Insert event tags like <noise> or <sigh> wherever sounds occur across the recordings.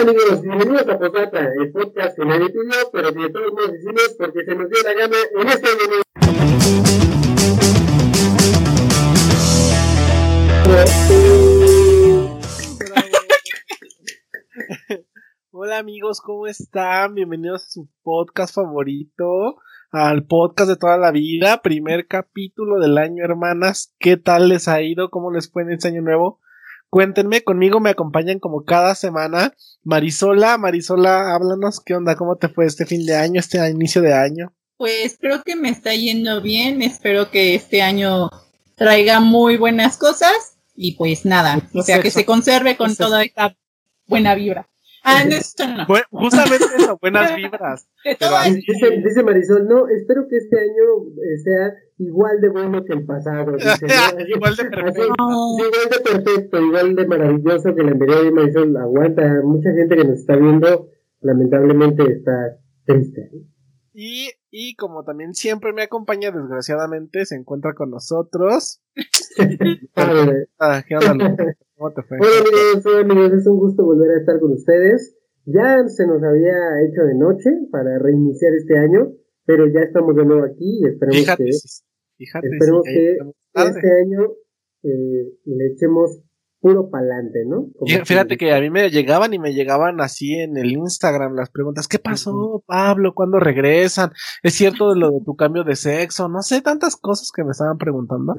Hola amigos, bienvenidos a Posata, el podcast que nadie pidió, pero que todos nos hicimos porque se nos dio la gana en este momento. <laughs> Hola amigos, ¿cómo están? Bienvenidos a su podcast favorito, al podcast de toda la vida, primer capítulo del año, hermanas. ¿Qué tal les ha ido? ¿Cómo les fue en este año nuevo? Cuéntenme, conmigo me acompañan como cada semana. Marisola, Marisola, háblanos, ¿qué onda? ¿Cómo te fue este fin de año, este inicio de año? Pues creo que me está yendo bien, espero que este año traiga muy buenas cosas y pues nada, o sea, que se conserve con toda esta buena vibra. Ah, no, esto no. justamente eso, buenas <laughs> vibras. <laughs> dice, Marisol, no, espero que este año eh, sea igual de bueno que el pasado. <laughs> igual de perfecto. igual de perfecto, igual de maravilloso que la anterior de Marisol. Aguanta, mucha gente que nos está viendo, lamentablemente está triste. Y, y como también siempre me acompaña, desgraciadamente, se encuentra con nosotros. ah, ¿qué onda, ¿Cómo te fue? Hola amigos, hola amigos, es un gusto volver a estar con ustedes. Ya se nos había hecho de noche para reiniciar este año, pero ya estamos de nuevo aquí y esperemos que, esperemos que este año eh, le echemos puro pa'lante, ¿no? fíjate que a mí me llegaban y me llegaban así en el Instagram las preguntas, ¿qué pasó, Pablo? ¿Cuándo regresan? ¿Es cierto lo de tu cambio de sexo? No sé, tantas cosas que me estaban preguntando.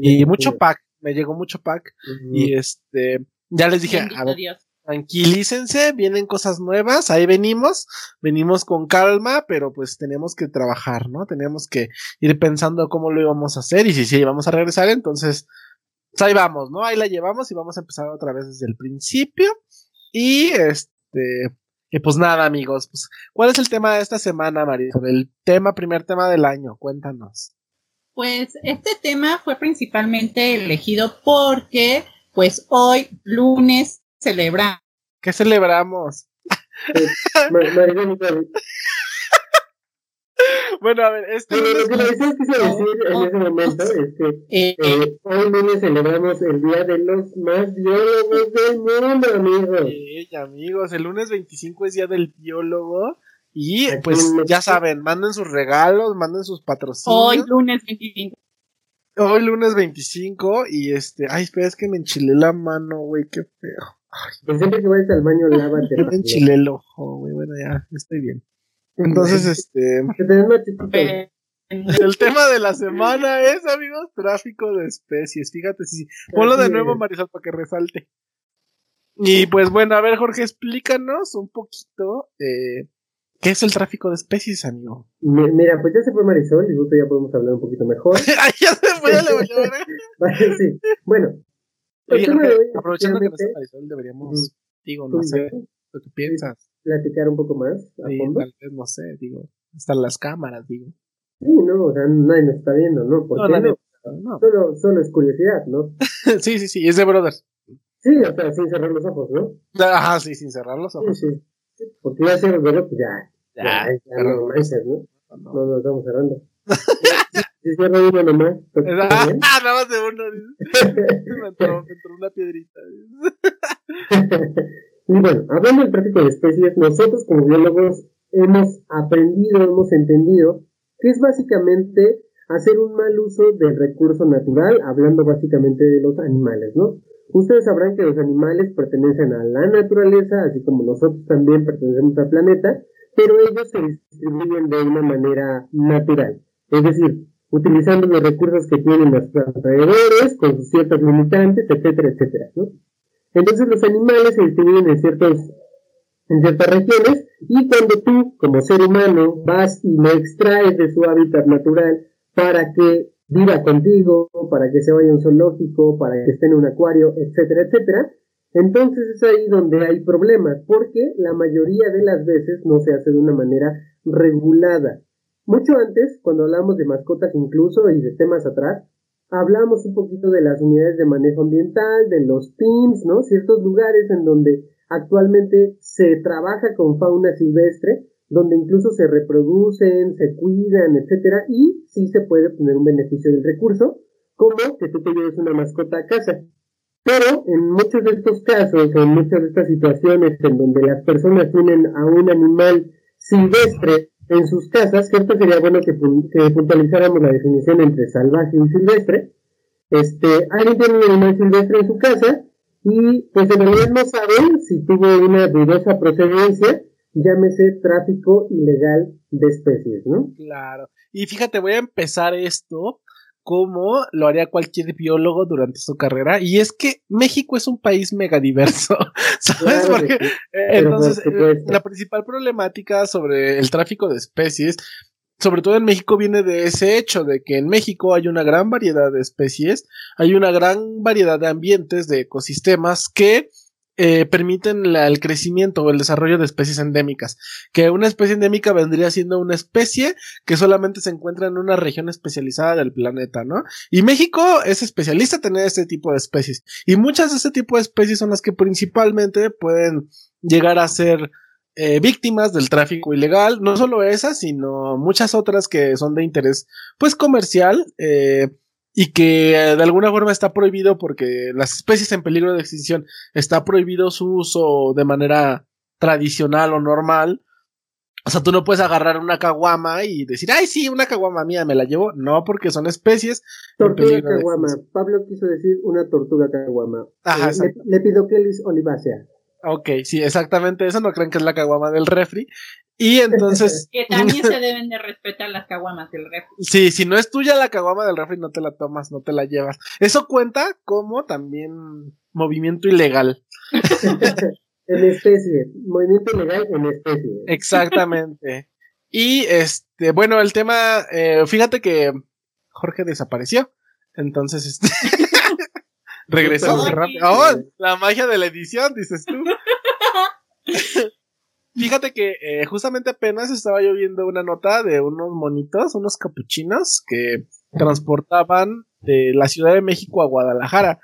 y mucho pack, me llegó mucho pack. Y este, ya les dije, a ver, tranquilícense, vienen cosas nuevas, ahí venimos, venimos con calma, pero pues tenemos que trabajar, ¿no? Tenemos que ir pensando cómo lo íbamos a hacer y si sí vamos a regresar, entonces, pues ahí vamos, ¿no? Ahí la llevamos y vamos a empezar otra vez desde el principio. Y este, y pues nada, amigos, pues, ¿cuál es el tema de esta semana, Marisol? El tema, primer tema del año, cuéntanos. Pues este tema fue principalmente elegido porque, pues hoy, lunes, celebramos. ¿Qué celebramos? Bueno, a ver, esto. lo que les quise decir en ese momento es que eh, eh, hoy lunes celebramos el Día de los Más Biólogos del Mundo, amigos. Sí, amigos, el lunes 25 es Día del Biólogo. Y pues ya saben, manden sus regalos, manden sus patrocinios. Hoy lunes 25. Hoy lunes 25 y este, ay, espera, es que me enchilé la mano, güey, qué feo. Ay, pues siempre que vayas al baño lávate. <laughs> me enchilé el ojo, güey, bueno, ya, estoy bien. Entonces, este... El tema de la semana es, amigos, tráfico de especies. Fíjate, sí. Ponlo de nuevo, Marisol, para que resalte. Y pues bueno, a ver, Jorge, explícanos un poquito eh, ¿Qué es el tráfico de especies, amigo? Mira, pues ya se fue Marisol y justo ya podemos hablar un poquito mejor. <laughs> ya se fue, ya le voy a <laughs> sí, bueno. Oye, aprovechando que no está Marisol, deberíamos, digo, no sé, lo que piensas. Platicar un poco más a sí, fondo. Tal vez, no sé, digo, están las cámaras, digo. Sí, no, o sea, nadie nos está viendo, ¿no? ¿Por qué no? no? Solo, solo es curiosidad, ¿no? <laughs> sí, sí, sí, es de brothers. Sí, o sea, sin cerrar los ojos, ¿no? Ajá, sí, sin cerrar los ojos. Sí, sí. Porque ya se bueno, pues ya. Ya, ya, no manches, ¿no? No, no, estamos cerrando. <laughs> Si cierro uno nomás. Ah, <laughs> nada más de uno. me, entró, me entró una piedrita. Y bueno, hablando del tráfico de especies, nosotros como biólogos hemos aprendido, hemos entendido que es básicamente hacer un mal uso del recurso natural, hablando básicamente de los animales, ¿no? Ustedes sabrán que los animales pertenecen a la naturaleza, así como nosotros también pertenecemos al planeta, pero ellos se distribuyen de una manera natural. Es decir, utilizando los recursos que tienen nuestros alrededores, con sus ciertas limitantes, etcétera, etcétera. ¿no? Entonces los animales se distribuyen en, ciertos, en ciertas regiones y cuando tú, como ser humano, vas y lo extraes de su hábitat natural para que viva contigo, para que se vaya a un zoológico, para que esté en un acuario, etcétera, etcétera, entonces es ahí donde hay problemas, porque la mayoría de las veces no se hace de una manera regulada. Mucho antes, cuando hablamos de mascotas incluso y de temas atrás, hablamos un poquito de las unidades de manejo ambiental, de los PIMS, ¿no? Ciertos lugares en donde actualmente se trabaja con fauna silvestre, donde incluso se reproducen, se cuidan, etcétera, y sí se puede obtener un beneficio del recurso, como que tú te lleves una mascota a casa. Pero en muchos de estos casos, en muchas de estas situaciones en donde las personas tienen a un animal silvestre en sus casas, esto sería bueno que, puntualizáramos la definición entre salvaje y silvestre. Este, alguien tiene un animal silvestre en su casa y pues en realidad no saben si tuvo una dudosa procedencia, llámese tráfico ilegal de especies, ¿no? Claro. Y fíjate, voy a empezar esto como lo haría cualquier biólogo durante su carrera. Y es que México es un país megadiverso, <laughs> ¿sabes? Porque entonces eh, la principal problemática sobre el tráfico de especies, sobre todo en México, viene de ese hecho de que en México hay una gran variedad de especies, hay una gran variedad de ambientes, de ecosistemas que eh, permiten el crecimiento o el desarrollo de especies endémicas. Que una especie endémica vendría siendo una especie que solamente se encuentra en una región especializada del planeta, ¿no? Y México es especialista en tener este tipo de especies. Y muchas de este tipo de especies son las que principalmente pueden llegar a ser eh, víctimas del tráfico ilegal. No solo esas, sino muchas otras que son de interés, pues, comercial. Eh, y que eh, de alguna forma está prohibido porque las especies en peligro de extinción está prohibido su uso de manera tradicional o normal. O sea, tú no puedes agarrar una caguama y decir, ay, sí, una caguama mía, me la llevo. No, porque son especies. Tortuga caguama. Pablo quiso decir una tortuga caguama. Ajá, eh, Lepidoquelis olivácea. Ok, sí, exactamente eso. No creen que es la caguama del refri. Y entonces. <laughs> que también se <laughs> deben de respetar las caguamas del refri. Sí, si no es tuya la caguama del refri, no te la tomas, no te la llevas. Eso cuenta como también movimiento ilegal. <laughs> en especie, movimiento ilegal en especie. Exactamente. Y este, bueno, el tema, eh, fíjate que Jorge desapareció. Entonces, este. regresó. Oh, la magia de la edición, dices tú. Fíjate que eh, justamente apenas estaba yo viendo una nota de unos monitos, unos capuchinos que transportaban de la Ciudad de México a Guadalajara.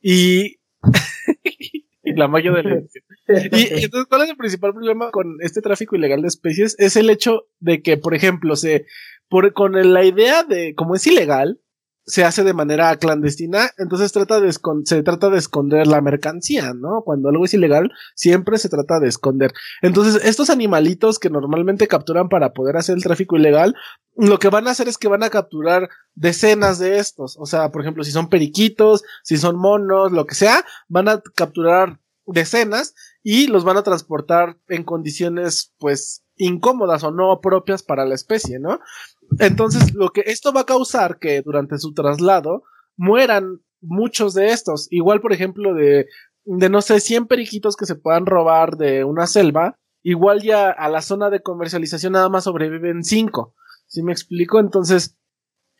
Y, <laughs> la magia de la <laughs> Y entonces, ¿cuál es el principal problema con este tráfico ilegal de especies? Es el hecho de que, por ejemplo, se, por, con la idea de, como es ilegal, se hace de manera clandestina, entonces se trata de esconder la mercancía, ¿no? Cuando algo es ilegal, siempre se trata de esconder. Entonces, estos animalitos que normalmente capturan para poder hacer el tráfico ilegal, lo que van a hacer es que van a capturar decenas de estos. O sea, por ejemplo, si son periquitos, si son monos, lo que sea, van a capturar decenas y los van a transportar en condiciones, pues, incómodas o no propias para la especie, ¿no? Entonces, lo que esto va a causar que durante su traslado mueran muchos de estos. Igual, por ejemplo, de, de no sé, 100 periquitos que se puedan robar de una selva, igual ya a la zona de comercialización nada más sobreviven 5. ¿Sí me explico? Entonces,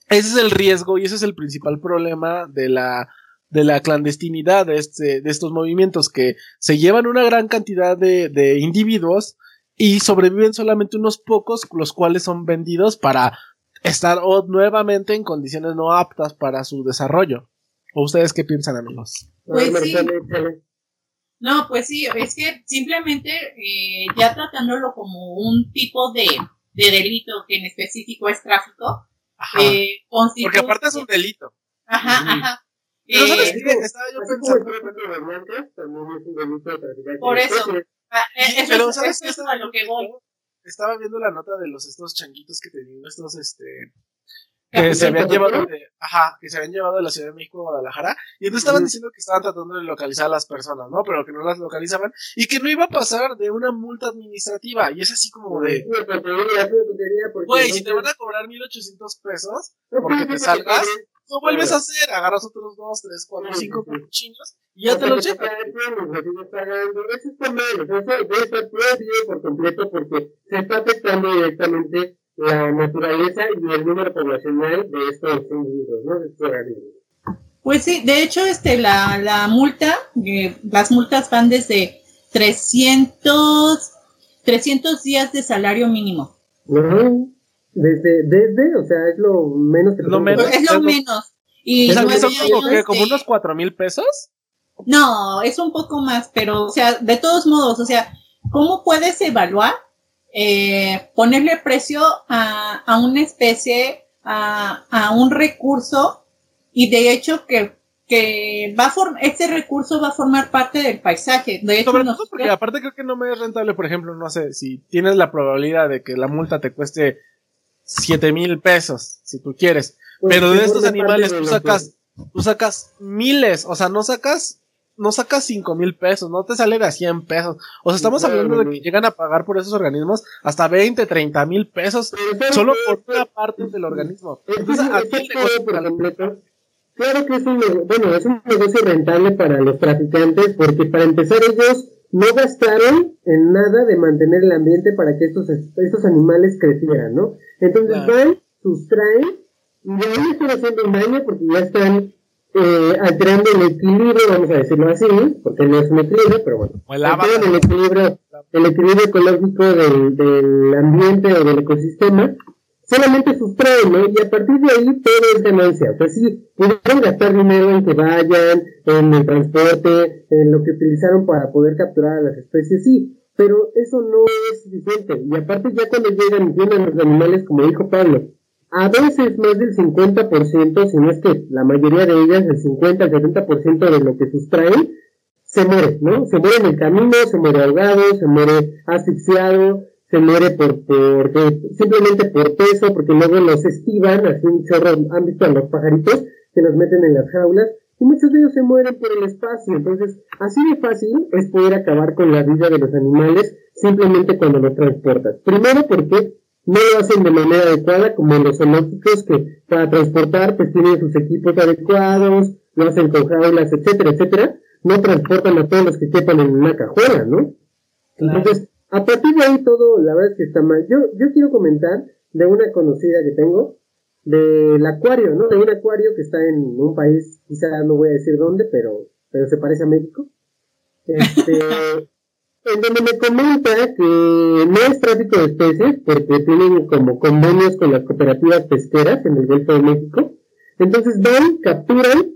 ese es el riesgo y ese es el principal problema de la de la clandestinidad de, este, de estos movimientos que se llevan una gran cantidad de, de individuos y sobreviven solamente unos pocos, los cuales son vendidos para estar nuevamente en condiciones no aptas para su desarrollo. ¿O ustedes qué piensan, amigos? Pues sí. No, pues sí, es que simplemente eh, ya tratándolo como un tipo de, de, delito que en específico es tráfico, eh, Porque aparte es un delito. Ajá, ajá. Pero ¿sabes eh, qué? Estaba yo pensando. Por eso. Ah, eh, pero ¿sabes qué? Estaba, lo que voy. estaba viendo la nota de los estos changuitos que tenían estos este que se habían llevado de, ajá, que se habían llevado de la Ciudad de México a Guadalajara, y entonces estaban diciendo que estaban tratando de localizar a las personas, ¿no? Pero que no las localizaban, y que no iba a pasar de una multa administrativa, y es así como de, güey, si te van a cobrar 1800 pesos, porque te <laughs> salgas, no vuelves a hacer, agarras otros dos, tres, cuatro, cinco chinos y ya te los llevas. Eso está mal, eso prohibido por completo porque se está afectando directamente la naturaleza y el número poblacional de estos individuos, ¿no? De estos organismos. Pues sí, de hecho, este, la, la multa, eh, las multas van desde 300, 300 días de salario mínimo. Desde, desde, o sea, es lo menos que lo menos, Es lo menos. Y o sea, son como, que, como unos cuatro mil pesos. No, es un poco más, pero, o sea, de todos modos, o sea, ¿cómo puedes evaluar eh, ponerle precio a, a una especie, a, a, un recurso, y de hecho que, que va a este recurso va a formar parte del paisaje. De hecho, porque aparte creo que no me es rentable, por ejemplo, no sé, si tienes la probabilidad de que la multa te cueste siete mil pesos, si tú quieres, pues pero de estos animales tú sacas, tú sacas miles, o sea, no sacas no sacas cinco mil pesos, no te sale de a 100 pesos. O sea, estamos hablando de que llegan a pagar por esos organismos hasta 20, 30 mil pesos solo por una parte del organismo. Entonces, Claro que es un, bueno, es un negocio rentable para los traficantes porque para empezar ellos no gastaron en nada de mantener el ambiente para que estos, estos animales crecieran, ¿no? Entonces van, sustraen y ahí están haciendo un daño porque ya están eh, alterando el equilibrio, vamos a decirlo así, porque no es un equilibrio, pero bueno, alterando el equilibrio, el equilibrio ecológico del, del ambiente o del ecosistema solamente sustraen, ¿no? Y a partir de ahí todo es ganancia. O sea, sí, pudieron gastar dinero en que vayan, en el transporte, en lo que utilizaron para poder capturar a las especies, sí, pero eso no es suficiente. Y aparte ya cuando llegan tienen los animales, como dijo Pablo, a veces más del 50%, si no es que la mayoría de ellas, el 50 al 70% de lo que sustraen, se muere, ¿no? Se muere en el camino, se muere ahogado, se muere asfixiado, se muere por, por simplemente por peso, porque luego los estivan, así un chorro, han visto a los pajaritos que los meten en las jaulas, y muchos de ellos se mueren por el espacio. Entonces, así de fácil es poder acabar con la vida de los animales simplemente cuando los transportas. Primero porque no lo hacen de manera adecuada, como los zoológicos que para transportar pues tienen sus equipos adecuados, lo hacen con jaulas, etcétera, etcétera. No transportan a todos los que quepan en una cajuela, ¿no? Entonces, a partir de ahí todo, la verdad es que está mal. Yo, yo quiero comentar de una conocida que tengo, del acuario, ¿no? De un acuario que está en un país, quizá no voy a decir dónde, pero, pero se parece a México. Este, <laughs> en donde me comenta que no es tráfico de especies, porque tienen como convenios con las cooperativas pesqueras en el Golfo de México. Entonces van, capturan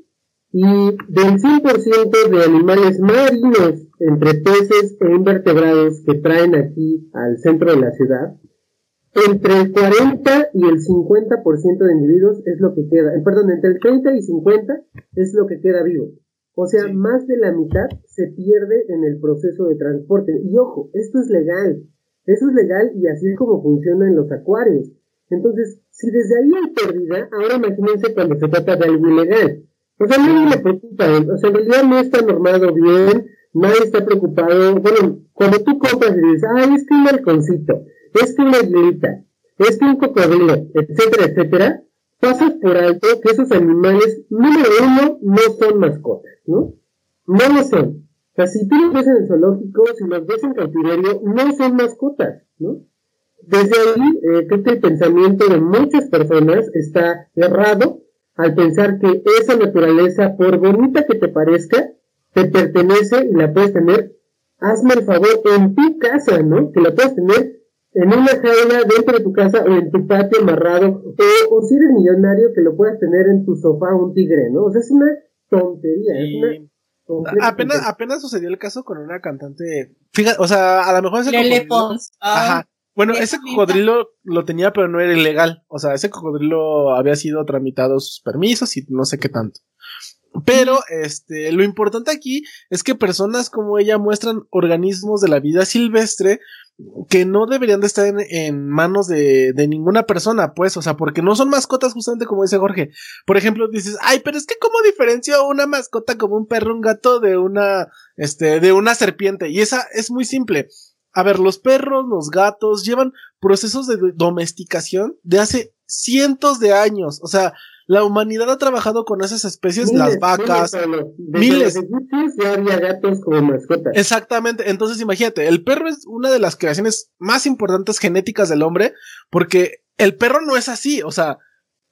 y del 100% de animales marinos, entre peces e invertebrados que traen aquí al centro de la ciudad, entre el 40 y el 50% de individuos es lo que queda, eh, perdón, entre el 30 y 50 es lo que queda vivo. O sea, más de la mitad se pierde en el proceso de transporte. Y ojo, esto es legal. Eso es legal y así es como funcionan los acuarios. Entonces, si desde ahí hay pérdida, ahora imagínense cuando se trata de algo ilegal. O sea, nadie le preocupa, o sea, en realidad no está normado bien, nadie está preocupado. Bueno, cuando tú compras y dices, ay, es que un halconcito, es que una aguilita, es que un cocodrilo, etcétera, etcétera, pasas por alto que esos animales, número uno, no son mascotas, ¿no? No lo son. O sea, si los en el zoológico, si los ves en cautiverio, no son mascotas, ¿no? Desde ahí, eh, creo que el pensamiento de muchas personas está errado al pensar que esa naturaleza, por bonita que te parezca, te pertenece y la puedes tener, hazme el favor, en tu casa, ¿no? Que la puedes tener en una jaula dentro de tu casa o en tu patio amarrado, o, si eres millonario, que lo puedas tener en tu sofá un tigre, ¿no? O sea, es una tontería, es una apenas, apenas sucedió el caso con una cantante. Fíjate, o sea, a lo mejor es Lele Pons. Ajá. Bueno, ese cocodrilo lo tenía, pero no era ilegal. O sea, ese cocodrilo había sido tramitado sus permisos y no sé qué tanto. Pero, este, lo importante aquí es que personas como ella muestran organismos de la vida silvestre que no deberían de estar en, manos de, de, ninguna persona, pues, o sea, porque no son mascotas justamente como dice Jorge. Por ejemplo, dices, ay, pero es que cómo diferencio una mascota como un perro, un gato de una, este, de una serpiente. Y esa es muy simple. A ver, los perros, los gatos llevan procesos de domesticación de hace cientos de años. O sea, la humanidad ha trabajado con esas especies, las vacas, miles. ya había gatos como mascotas. Exactamente. Entonces, imagínate, el perro es una de las creaciones más importantes genéticas del hombre, porque el perro no es así. O sea,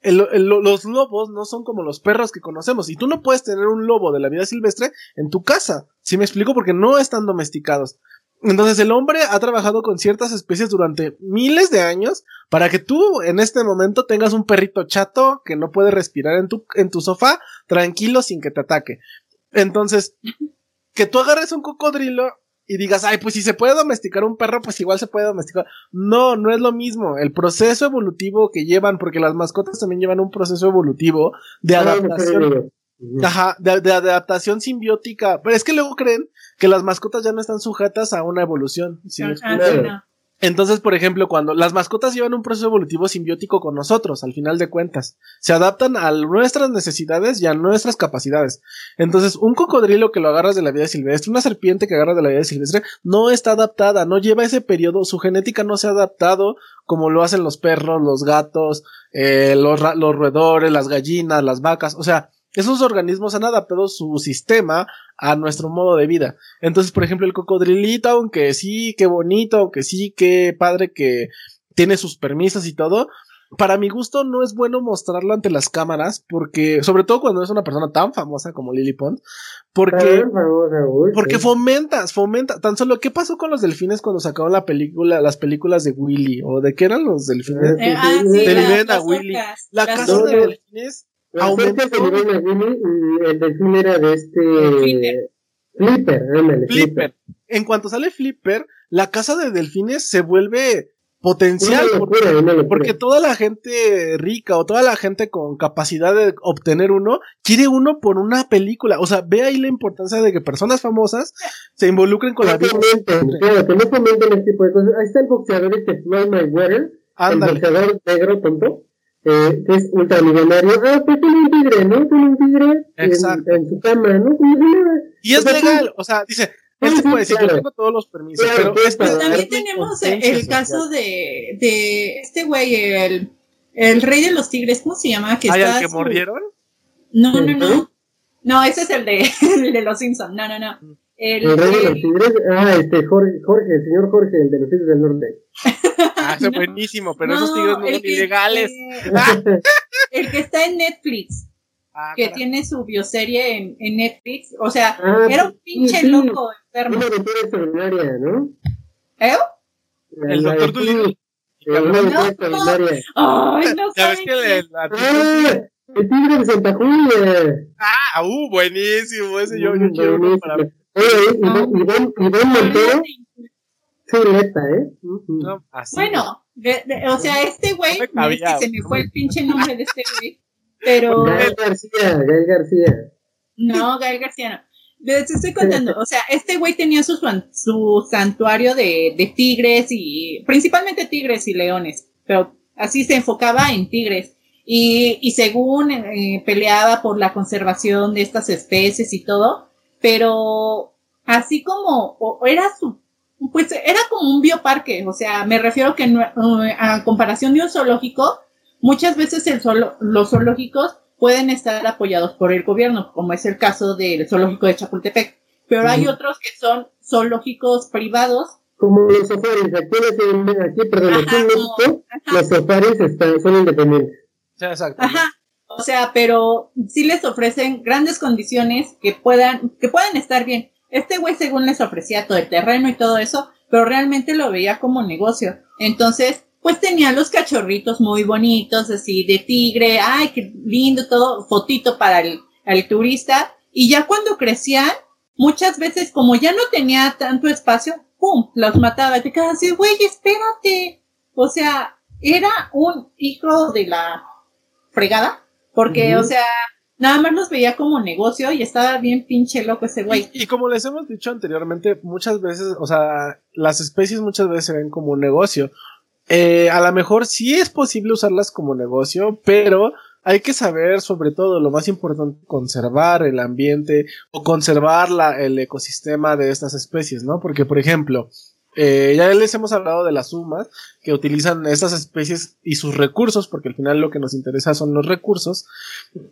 los lobos no son como los perros que conocemos. Y tú no puedes tener un lobo de la vida silvestre en tu casa. Si me explico? Porque no están domesticados. Entonces el hombre ha trabajado con ciertas especies durante miles de años para que tú en este momento tengas un perrito chato que no puede respirar en tu, en tu sofá tranquilo sin que te ataque. Entonces, que tú agarres un cocodrilo y digas, ay, pues si se puede domesticar un perro, pues igual se puede domesticar. No, no es lo mismo. El proceso evolutivo que llevan, porque las mascotas también llevan un proceso evolutivo de adaptación. Ajá, de, adaptación simbiótica. Pero es que luego creen que las mascotas ya no están sujetas a una evolución. ¿sí entonces, por ejemplo, cuando las mascotas llevan un proceso evolutivo simbiótico con nosotros, al final de cuentas, se adaptan a nuestras necesidades y a nuestras capacidades. Entonces, un cocodrilo que lo agarras de la vida silvestre, una serpiente que agarras de la vida silvestre, no está adaptada, no lleva ese periodo, su genética no se ha adaptado como lo hacen los perros, los gatos, eh, los, los roedores, las gallinas, las vacas, o sea, esos organismos han adaptado su sistema a nuestro modo de vida. Entonces, por ejemplo, el cocodrilito, aunque sí, qué bonito, aunque sí, qué padre que tiene sus permisos y todo, para mi gusto no es bueno mostrarlo ante las cámaras porque sobre todo cuando es una persona tan famosa como Lily Pond porque porque fomentas fomenta. Tan solo qué pasó con los delfines cuando sacaron la película las películas de Willy o de qué eran los delfines eh, ah, la, Willy. la casa de delfines Aumentó. el delfín era de este. Flipper, Flipper. En cuanto sale Flipper, la casa de delfines se vuelve potencial porque, toda la gente rica o toda la gente con capacidad de obtener uno quiere uno por una película. O sea, ve ahí la importancia de que personas famosas se involucren con la vida. Claro, que no fomenten este tipo de cosas. Ahí está el boxeador este Floyd Mayweather, el boxeador negro tonto eh, que es ultramillonario, ah, pues tiene un tigre, ¿no? Tiene un tigre en, su cama, ¿no? Y es legal, o sea, dice, él se puede decir, yo tengo todos los permisos, pero, también tenemos el caso de, de este güey, el, el rey de los tigres, ¿cómo se llama? Que ¿Hay al que mordieron? No, no, no. No, ese es el de, <laughs> el de los Simpsons, no, no, no. El, rey de los tigres, ah, este Jorge, Jorge, el señor Jorge, el de los tigres del norte. Ah, es buenísimo, pero esos tigres no son ilegales. <laughs> el que está en Netflix, ah, que tiene su bioserie en, en Netflix, o sea, ah, era un pinche loco enfermo. Una aventura extraordinaria, ¿no? ¿Eh? El doctor Dolittle. Ay, no ¿Ya ves que el, el tigre de Santa Julia. Ah, uh, buenísimo, ese yo, yo quiero uno Oye, Iván, Iván Montero, chuleta, ¿eh? bueno, o sea, este güey, no me que se me fue el pinche nombre de este güey, pero... Gael García, Gael García. No, Gael García no. Les estoy contando, o sea, este güey tenía su, su santuario de, de tigres y principalmente tigres y leones, pero así se enfocaba en tigres. Y, y según eh, peleaba por la conservación de estas especies y todo, pero así como era su, pues era como un bioparque, o sea, me refiero que a comparación de un zoológico, muchas veces el los zoológicos pueden estar apoyados por el gobierno, como es el caso del zoológico de Chapultepec, pero hay otros que son zoológicos privados. Como los safaris, aquí, aquí perdón, aquí en México, los safaris están, son independientes. exacto. Ajá. O sea, pero sí les ofrecen grandes condiciones que puedan, que puedan estar bien. Este güey según les ofrecía todo el terreno y todo eso, pero realmente lo veía como negocio. Entonces, pues tenía los cachorritos muy bonitos, así de tigre, ay, qué lindo todo, fotito para el, el turista. Y ya cuando crecían, muchas veces como ya no tenía tanto espacio, ¡pum! los mataba. Y te quedas así, güey, espérate. O sea, era un hijo de la fregada porque, o sea, nada más los veía como negocio y estaba bien pinche loco ese güey. Y, como les hemos dicho anteriormente, muchas veces, o sea, las especies muchas veces se ven como un negocio. Eh, a lo mejor sí es posible usarlas como negocio, pero hay que saber sobre todo lo más importante, conservar el ambiente o conservar la, el ecosistema de estas especies, ¿no? Porque, por ejemplo, eh, ya les hemos hablado de las sumas que utilizan estas especies y sus recursos, porque al final lo que nos interesa son los recursos,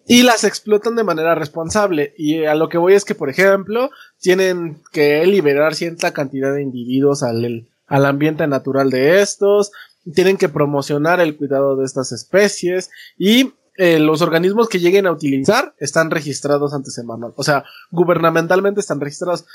y las explotan de manera responsable. Y a lo que voy es que, por ejemplo, tienen que liberar cierta cantidad de individuos al, al ambiente natural de estos, tienen que promocionar el cuidado de estas especies y eh, los organismos que lleguen a utilizar están registrados ante ese manual. O sea, gubernamentalmente están registrados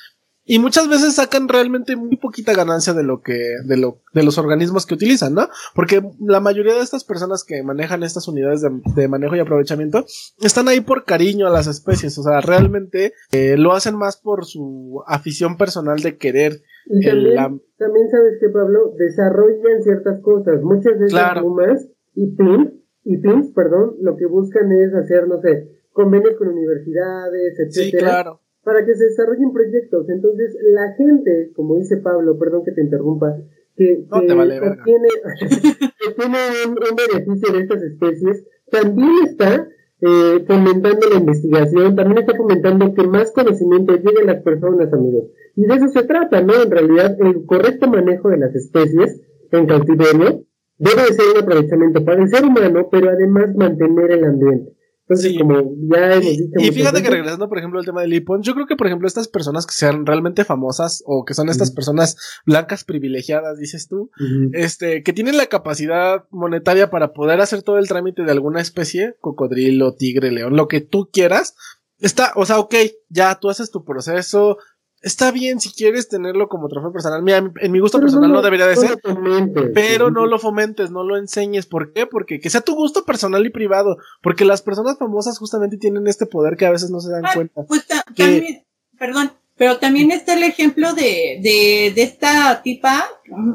y muchas veces sacan realmente muy poquita ganancia de lo que de lo de los organismos que utilizan, ¿no? Porque la mayoría de estas personas que manejan estas unidades de, manejo y aprovechamiento están ahí por cariño a las especies, o sea, realmente eh, lo hacen más por su afición personal de querer. Y también, también sabes que Pablo desarrollan ciertas cosas, muchas de esas plumas y pins y pins, perdón, lo que buscan es hacer, no sé, convenios con universidades, etcétera, Sí, claro. Para que se desarrollen proyectos. Entonces, la gente, como dice Pablo, perdón que te interrumpa, que, No que te vale verga. obtiene, <laughs> que tiene un, un beneficio de estas especies, también está eh, fomentando la investigación, también está fomentando que más conocimiento llegue a las personas, amigos. Y de eso se trata, ¿no? En realidad, el correcto manejo de las especies en cautiverio debe de ser un aprovechamiento para el ser humano, pero además mantener el ambiente. Entonces, Sí. como ya hemos Y, dicho... y muchas fíjate que regresando, por ejemplo, al tema del Lipon, yo creo que, por ejemplo, estas personas que sean realmente famosas o que son estas personas blancas privilegiadas, dices tú, este, que tienen la capacidad monetaria para poder hacer todo el trámite de alguna especie, cocodrilo, tigre, león, lo que tú quieras, está, o sea, ok, ya tú haces tu proceso, está bien si quieres tenerlo como trofeo personal. Mira, en mi gusto Pero personal no lo- debería de no ser, fomentes. pero Sí. no lo fomentes, no lo enseñes. ¿Por qué? Porque que sea tu gusto personal y privado. Porque las personas famosas justamente tienen este poder que a veces no se dan Ah, cuenta. Pues ta- que- también, perdón, pero también está el ejemplo de, de, de esta tipa,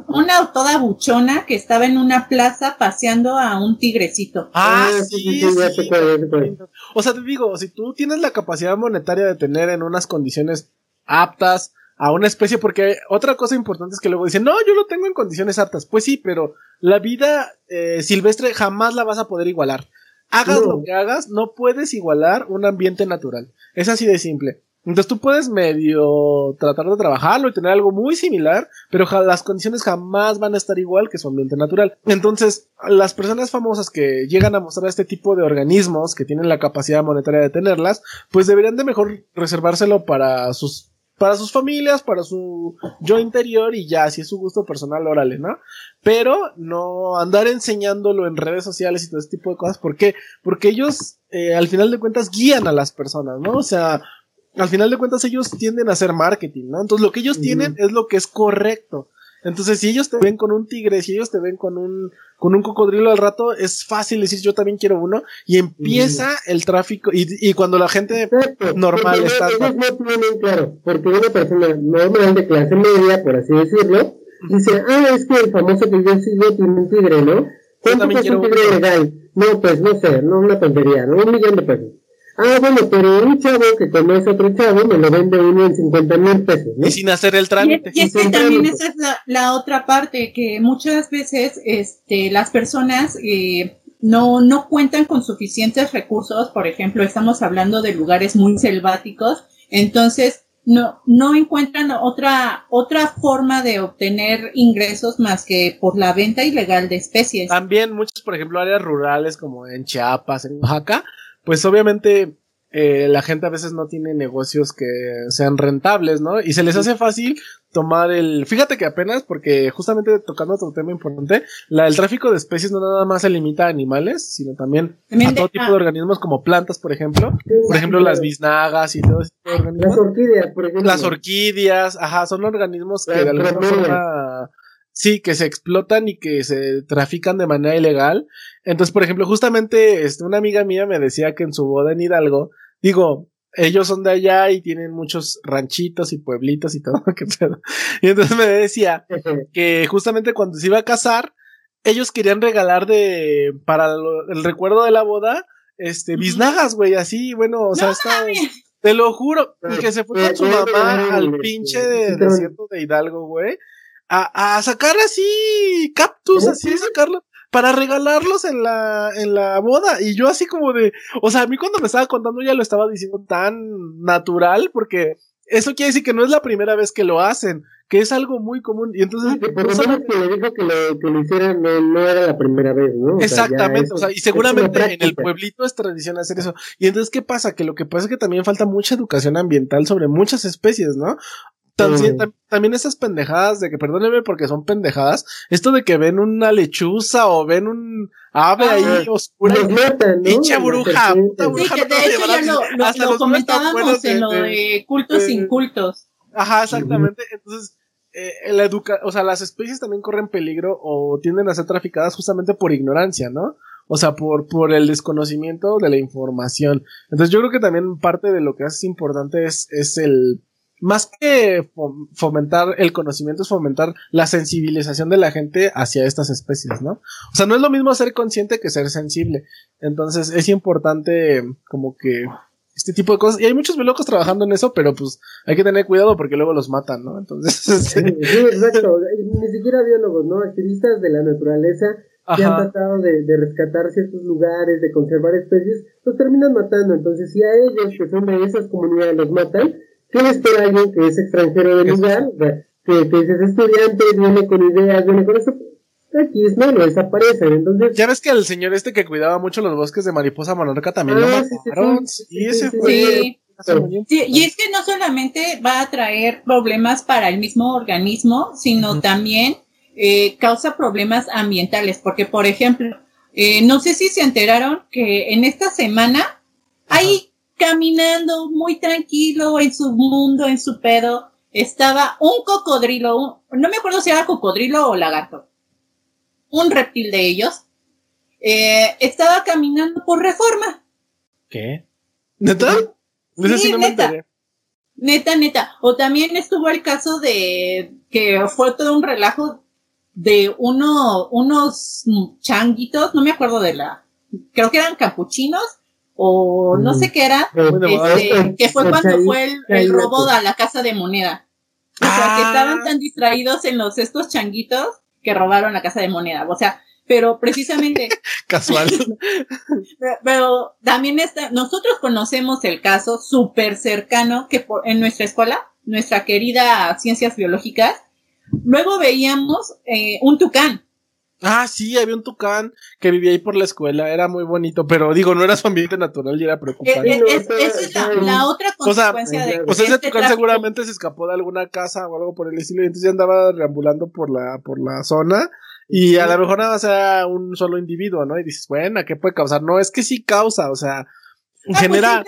una toda buchona que estaba en una plaza paseando a un tigrecito. Ah, Ah, sí, sí, sí, sí. O sea, te digo, si tú tienes la capacidad monetaria de tener en unas condiciones aptas a una especie, porque otra cosa importante es que luego dicen, no, yo lo tengo en condiciones aptas. Pues sí, pero la vida eh, silvestre jamás la vas a poder igualar. Hagas No. lo que hagas, no puedes igualar un ambiente natural. Es así de simple. Entonces tú puedes medio tratar de trabajarlo y tener algo muy similar, pero las condiciones jamás van a estar igual que su ambiente natural. Entonces, las personas famosas que llegan a mostrar este tipo de organismos, que tienen la capacidad monetaria de tenerlas, pues deberían de mejor reservárselo para sus para sus familias, para su yo interior y ya, si es su gusto personal, órale, ¿no? Pero no andar enseñándolo en redes sociales y todo ese tipo de cosas, ¿por qué? Porque ellos, eh, al final de cuentas, guían a las personas, ¿no? O sea, al final de cuentas ellos tienden a hacer marketing, ¿no? Entonces lo que ellos tienen es lo que es correcto. Entonces, si ellos te ven con un tigre, si ellos te ven con un, con un cocodrilo al rato, es fácil decir yo también quiero uno. Y empieza el tráfico. Y, y cuando la gente Exacto. normal Porque está- Ellos no tienen claro, porque una persona normal de clase media, por así decirlo, dice, ah, es que el famoso que yo sigo tiene un tigre, ¿no? ¿Cuánto cuesta un tigre uno. legal? No, pues no sé, no una tontería, ¿no? Un millón de pesos. Ah, bueno, pero un chavo que conoce a otro chavo me lo vende uno en 50 mil pesos, ¿no? y sin hacer el Y, trámite. y es que también esa es la, la otra parte, que muchas veces este, las personas eh, no, no cuentan con suficientes recursos, por ejemplo, estamos hablando de lugares muy selváticos, entonces no, no encuentran otra, otra forma de obtener ingresos más que por la venta ilegal de especies. También muchos, por ejemplo, áreas rurales como en Chiapas, en Oaxaca, pues obviamente eh, la gente a veces no tiene negocios que sean rentables, ¿no? Y se les hace fácil tomar el... Fíjate que apenas, porque justamente tocando otro tema importante, la, el tráfico de especies no nada más se limita a animales, sino también También a todo tipo de organismos como plantas, por ejemplo. Sí, Por ejemplo, las biznagas y todo ese tipo de Las organismos. orquídeas, por ejemplo. Las orquídeas, ajá, son organismos que Las de alguna forma, sí, que se explotan y que se trafican de manera ilegal. Entonces, por ejemplo, justamente este, una amiga mía me decía que en su boda en Hidalgo, digo, ellos son de allá y tienen muchos ranchitos y pueblitos y todo, <laughs> qué pedo. Y entonces me decía que justamente cuando se iba a casar, ellos querían regalar de, para lo- el recuerdo de la boda, este, biznagas, güey, así, bueno, o sea, No está, te lo juro, y que se fue con su mamá al pinche de- desierto de Hidalgo, güey, a, a sacar así cactus, así, sacarlo, para regalarlos en la, en la boda, y yo así como de, o sea, a mí cuando me estaba contando ya lo estaba diciendo tan natural, porque eso quiere decir que no es la primera vez que lo hacen, que es algo muy común, y entonces, por no solamente- que le dijo que lo, que lo hiciera no, no era la primera vez, ¿no? O sea, ya Exactamente, es- o sea, y seguramente en el pueblito es tradición hacer eso. Y entonces, ¿qué pasa? Que lo que pasa es que también falta mucha educación ambiental sobre muchas especies, ¿no? También, Mm. tam- también esas pendejadas de que, perdónenme porque son pendejadas, esto de que ven una lechuza o ven un ave Ah. ahí oscura pinche bruja, puta Sí, bruja. que no de hecho ya lo, lo- hasta lo comentábamos en lo de- de cultos de- incultos. Ajá, exactamente. Entonces, eh, la educa o sea, las especies también corren peligro o tienden a ser traficadas justamente por ignorancia, ¿no? O sea, por, por el desconocimiento de la información. Entonces, yo creo que también parte de lo que es importante es, es el, más que fomentar el conocimiento, es fomentar la sensibilización de la gente hacia estas especies, ¿no? O sea, no es lo mismo ser consciente que ser sensible. Entonces, es importante como que este tipo de cosas. Y hay muchos biólogos trabajando en eso, pero pues hay que tener cuidado porque luego los matan, ¿no? Entonces. <laughs> Sí, exacto. Ni siquiera biólogos, ¿no? Activistas de la naturaleza que han tratado de, de, rescatar ciertos lugares, de conservar especies, los terminan matando. Entonces, si a ellos, que son de esas comunidades, los matan, ¿Qué espera alguien que es extranjero del lugar? Que, que es estudiante, viene con ideas, viene con eso. Aquí es malo, desaparecen. Entonces, ya ves que el señor este que cuidaba mucho los bosques de mariposa monarca también lo ah, mataron. y ese fue. Sí, y es que no solamente va a traer problemas para el mismo organismo, sino también eh, causa problemas ambientales, porque por ejemplo, eh, no sé si se enteraron que en esta semana hay caminando muy tranquilo en su mundo, en su pedo, estaba un cocodrilo, no me acuerdo si era cocodrilo o lagarto, un reptil de ellos, eh, estaba caminando por reforma. ¿Qué? ¿Neta? Sí, neta. Neta, neta. O también estuvo el caso de que fue todo un relajo de uno, unos changuitos, no me acuerdo de la, creo que eran capuchinos, o no sé qué era, este, que fue cuando fue el, robo a la casa de moneda. O sea, que ah. estaban tan distraídos en los estos changuitos que robaron la casa de moneda. O sea, pero precisamente. <laughs> Casual. <laughs> pero, también está, nosotros conocemos el caso súper cercano que en nuestra escuela, nuestra querida ciencias biológicas, luego veíamos eh, un tucán. Ah, sí, había un tucán que vivía ahí por la escuela, era muy bonito, pero digo, no era su ambiente natural y era preocupante. Eh, eh, esa es la, otra consecuencia de O sea, ese este tucán seguramente se escapó de alguna casa o algo por el estilo y entonces ya andaba reambulando por la, por la zona y a lo mejor nada más era un solo individuo, ¿no? Y dices, bueno, ¿qué puede causar? No, es que sí causa, o sea, ah, pues genera,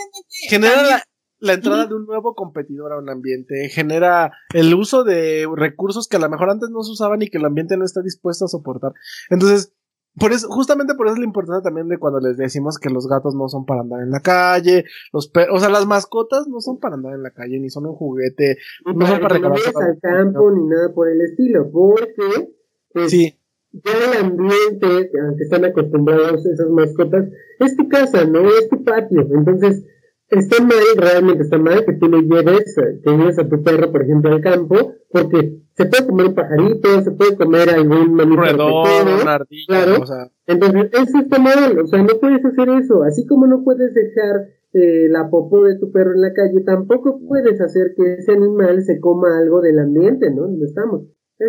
genera, la entrada de un nuevo competidor a un ambiente, genera el uso de recursos que a lo mejor antes no se usaban y que el ambiente no está dispuesto a soportar. Entonces, por eso, justamente por eso es la importancia también de cuando les decimos que los gatos no son para andar en la calle, los perros, o sea, las mascotas no son para andar en la calle, ni son un juguete, no son para regalar. No al campo ni nada por el estilo, porque pues, sí. ya el ambiente al que están acostumbrados esas mascotas es tu casa, no es tu patio. Entonces, está mal, realmente está mal que tú le lleves, que lleves a tu perro, por ejemplo, al campo, porque se puede comer un pajarito, se puede comer algún mamífero claro. O sea. Entonces, eso está mal, o sea, no puedes hacer eso, así como no puedes dejar eh, la popó de tu perro en la calle, tampoco puedes hacer que ese animal se coma algo del ambiente, ¿no? Donde estamos.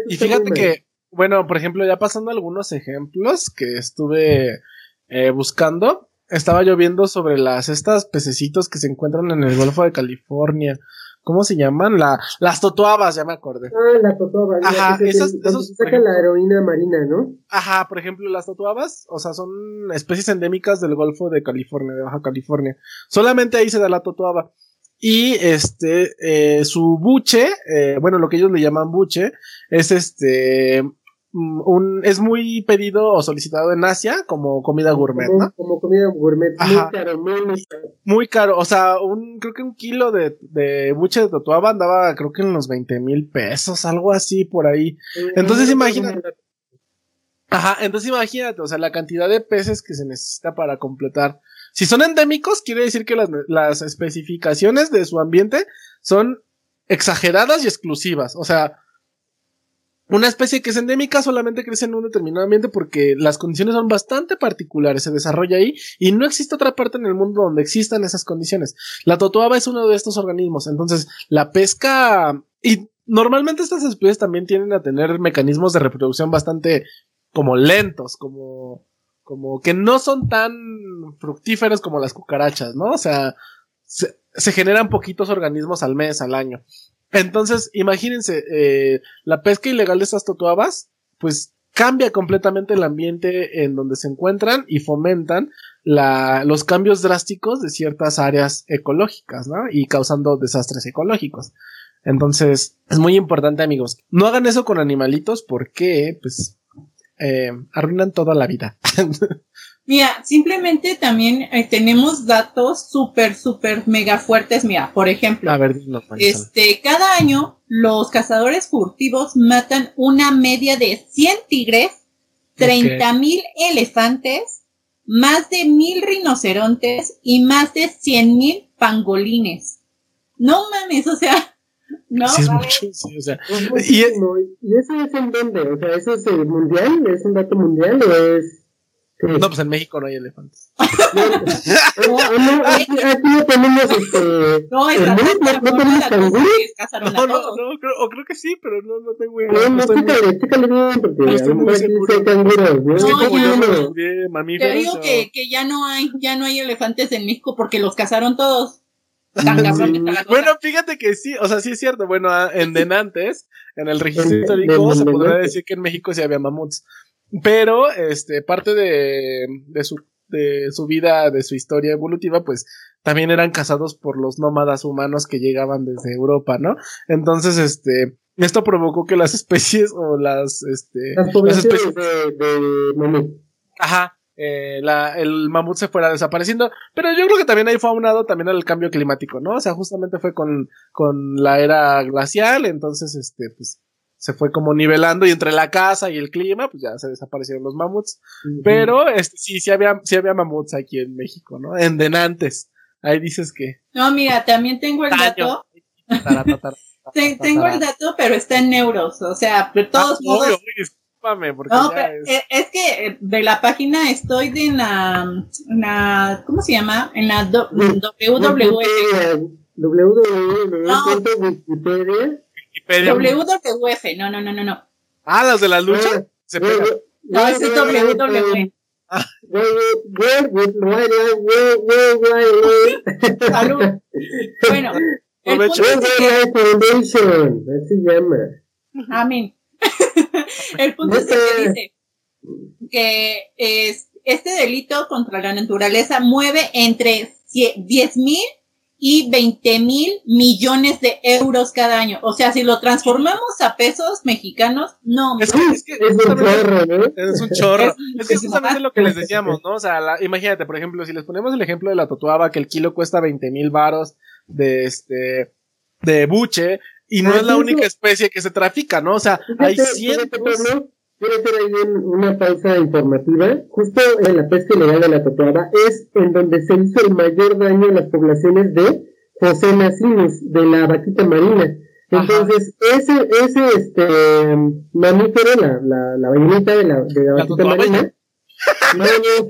y fíjate que, bueno, por ejemplo, ya pasando algunos ejemplos que estuve eh, buscando, estaba lloviendo sobre las estas pececitos que se encuentran en el Golfo de California. ¿Cómo se llaman? La, las totoabas, ya me acordé. Ah, la totoaba. Ajá, esas, esos, saca la heroína marina, ¿no? Ajá, por ejemplo, las totoabas, o sea, son especies endémicas del Golfo de California, de Baja California. Solamente ahí se da la totoaba. Y este, eh, su buche, eh, bueno, lo que ellos le llaman buche, es este, un, es muy pedido o solicitado en Asia como comida gourmet, ¿no? Como comida gourmet, muy caro, muy, caro. o sea, un, creo que un kilo de, de buche de totuaba andaba, creo que en los 20 mil pesos, algo así por ahí. entonces imagínate. Ajá, entonces imagínate, o sea, la cantidad de peces que se necesita para completar. Si son endémicos, quiere decir que las, las especificaciones de su ambiente son exageradas y exclusivas. O sea, una especie que es endémica solamente crece en un determinado ambiente porque las condiciones son bastante particulares, se desarrolla ahí y no existe otra parte en el mundo donde existan esas condiciones. La totoaba es uno de estos organismos, entonces la pesca y normalmente estas especies también tienden a tener mecanismos de reproducción bastante como lentos, como como que no son tan fructíferos como las cucarachas, ¿no? O sea, se, se generan poquitos organismos al mes, al año. Entonces, imagínense, eh, la pesca ilegal de estas totuabas, pues cambia completamente el ambiente en donde se encuentran y fomentan los cambios drásticos de ciertas áreas ecológicas, ¿no? Y causando desastres ecológicos. Entonces, es muy importante, amigos. No hagan eso con animalitos porque, pues, eh, arruinan toda la vida. <laughs> Mira, simplemente también eh, tenemos datos súper, súper mega fuertes. Mira, por ejemplo, A ver, no, este, cada año los cazadores furtivos matan una media de 100 tigres, 30 mil elefantes, más de mil rinocerontes y más de 100 mil pangolines. No mames, o sea, <laughs> no Sí, es mames. mucho, sí, o sea. Es Y- muchísimo. ¿Y, eso es en dónde? O sea, ¿eso es eh, mundial? ¿Es un dato mundial o es.? No, pues en México no hay elefantes. <laughs> No, no, aquí, aquí no tenemos este. No, es no tenemos canguros. No, no, no, creo, o creo que sí, pero no, no tengo idea. No, No chécale, chécale bien, porque no estoy muy seguro. Es que No, como ya. yo no estudié Te mamíferos. digo o- que, que ya no hay, ya no hay elefantes en México porque los cazaron todos. Tan Sí. Bueno, fíjate que sí, o sea, sí es cierto. Bueno, ah, en Denantes, en el registro histórico, se podría decir que en México sí había mamuts. Pero, este, parte de, de su, de su vida, de su historia evolutiva, pues también eran cazados por los nómadas humanos que llegaban desde Europa, ¿no? Entonces, este, esto provocó que las <laughs> especies o las, este, Las especies de, de mamut. Ajá. eh, la, el mamut se fuera desapareciendo. Pero yo creo que también ahí fue aunado también al cambio climático, ¿no? O sea, justamente fue con, con la era glacial, entonces, este, pues, se fue como nivelando y entre la casa y el clima, pues ya se desaparecieron los mamuts. Pero, este, sí, sí había, sí había mamuts aquí en México, ¿no? En Denantes. Ahí dices que. No, mira, también tengo el dato. <laughs> Te- tengo el dato, pero está en euros. O sea, de todos Ah, modos. obvio, discúlpame, porque No, ya pero, es- eh, es que eh, de la página estoy de la, en la ¿cómo se llama? En la do- WWF. www.wikipedia. Wikipedia. WWF, no, no, no, no, no. Ah, las de la lucha. Ah, se pegan. No, ese es WWE. Salud. Bueno, el punto es que, amén. El punto es que dice que es, este delito contra la naturaleza mueve entre 10 mil y 20 mil millones de euros cada año. O sea, si lo transformamos a pesos mexicanos, no. Es que, es que Es un chorro. Es un chorro. Es- Es que es justamente lo que les decíamos, ¿no? O sea, la- imagínate, por ejemplo, si les ponemos el ejemplo de la totuaba, que el kilo cuesta 20 mil varos de este, de buche, y no Ah, es la única especie que se trafica, ¿no? O sea, hay cientos. Quiero hacer ahí un- una pausa informativa. Justo en la pesca ilegal de la totoaba es en donde se hizo el mayor daño a las poblaciones de Focena sinus, de la vaquita marina. Entonces, ese, ese este mamífero, la, la, la ballenita de la, de la ¿La vaquita marina, no, no,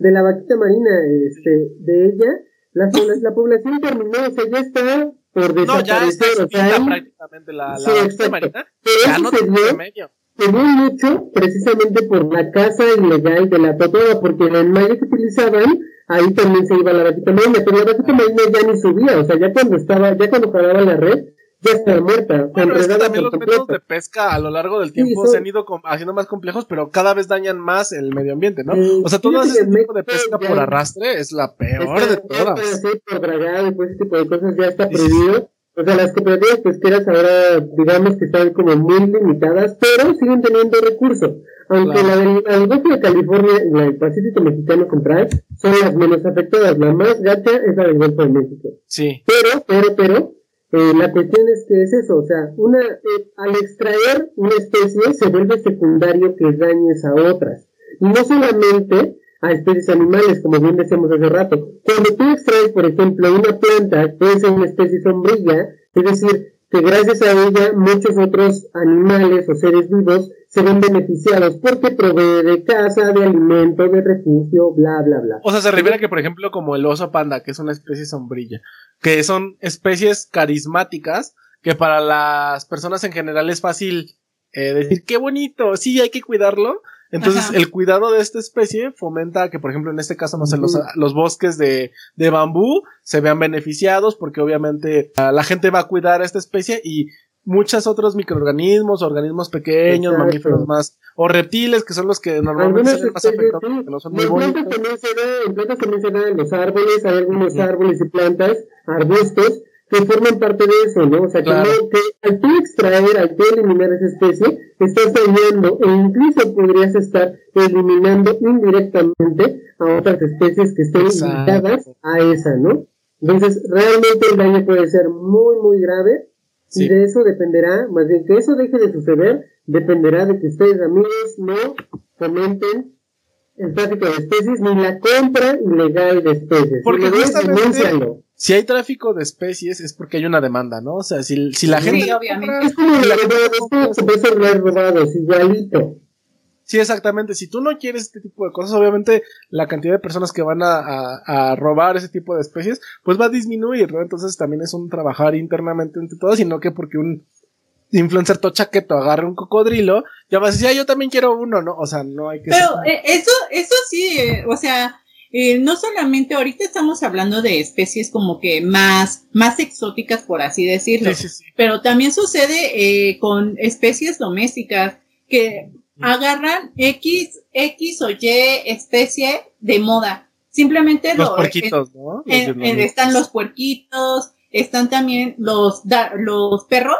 de la vaquita marina, este, de ella, la, la población terminó, o sea, ya está por No, ya está desaparecer, o sea, prácticamente la, la Sí, vaquita marina. pero Ya eso no se tiene dio remedio. Se dio mucho precisamente por la caza ilegal de la totoba, porque en el malla que utilizaban, ahí también se iba la vaquita marina, pero la vaquita marina ya ni subía, o sea, ya cuando estaba, ya cuando jalaba la red, ya estaba muerta, Bueno, es que también los métodos de pesca a lo largo del tiempo son- se han ido haciendo más complejos, pero cada vez dañan más el medio ambiente, ¿no? Sí, o sea, todo ese que tipo de pesca ya- por arrastre es la peor Está- de ya está todas. así por dragado y pues ese tipo de cosas ya está prohibido. O sea, las cooperativas pesqueras ahora, digamos que están como muy limitadas, pero siguen teniendo recursos. Aunque Claro. la del Golfo de California y la del Pacífico Mexicano Central son las menos afectadas. La más gacha es la del Golfo de México. Sí. Pero, pero, pero, eh, la cuestión es que es eso, o sea, una, eh, al extraer una especie se vuelve secundario que dañes a otras. Y no solamente a especies animales, como bien decíamos hace rato. Cuando tú extraes, por ejemplo, una planta que es una especie sombrilla, es decir, que gracias a ella muchos otros animales o seres vivos se ven beneficiados porque provee de casa, de alimento, de refugio, bla, bla, bla. O sea, se refiere a que, por ejemplo, como el oso panda, que es una especie sombrilla, que son especies carismáticas, que para las personas en general es fácil eh, decir, qué bonito, sí, hay que cuidarlo. Entonces, Ajá. el cuidado de esta especie fomenta que, por ejemplo, en este caso, no sé, los, bosques de, de bambú se vean beneficiados, porque obviamente ah, la gente va a cuidar a esta especie y muchos otros microorganismos, organismos pequeños, Exacto. mamíferos más, o reptiles, que son los que normalmente son más afectados, porque no son muy En plantas bonitos. también se da, en plantas también se da en los árboles, hay algunos árboles y plantas, arbustos, que forman parte de eso, ¿no? O sea, Claro. que al tú extraer, al tú eliminar esa especie, estás dañando e incluso podrías estar eliminando indirectamente a otras especies que estén ligadas a esa, ¿no? Entonces, realmente el daño puede ser muy, muy grave y de eso dependerá, más bien que eso deje de suceder, dependerá de que ustedes, amigos, no comenten el tráfico de especies ni la compra ilegal de especies. Porque justamente, si hay tráfico de especies es porque hay una demanda, ¿no? O sea, si, si la gente... obviamente. Es como la gente robados, igualito. Sí, exactamente. Si tú no quieres este tipo de cosas, obviamente la cantidad de personas que van a, robar ese tipo de especies, pues va a disminuir, ¿no? Entonces también es un trabajar internamente entre todos, sino que porque un influencer tochaqueto agarre un cocodrilo, ya vas a decir, ah, yo también quiero uno, ¿no? O sea, no hay que... Pero eh, eso, eso sí, eh, o sea, eh, no solamente ahorita estamos hablando de especies como que más, más exóticas, por así decirlo, sí, sí, sí. pero también sucede con especies domésticas que agarran X, X o Y especie de moda. Simplemente los puerquitos, ¿no? están los puerquitos, están también los, los perros.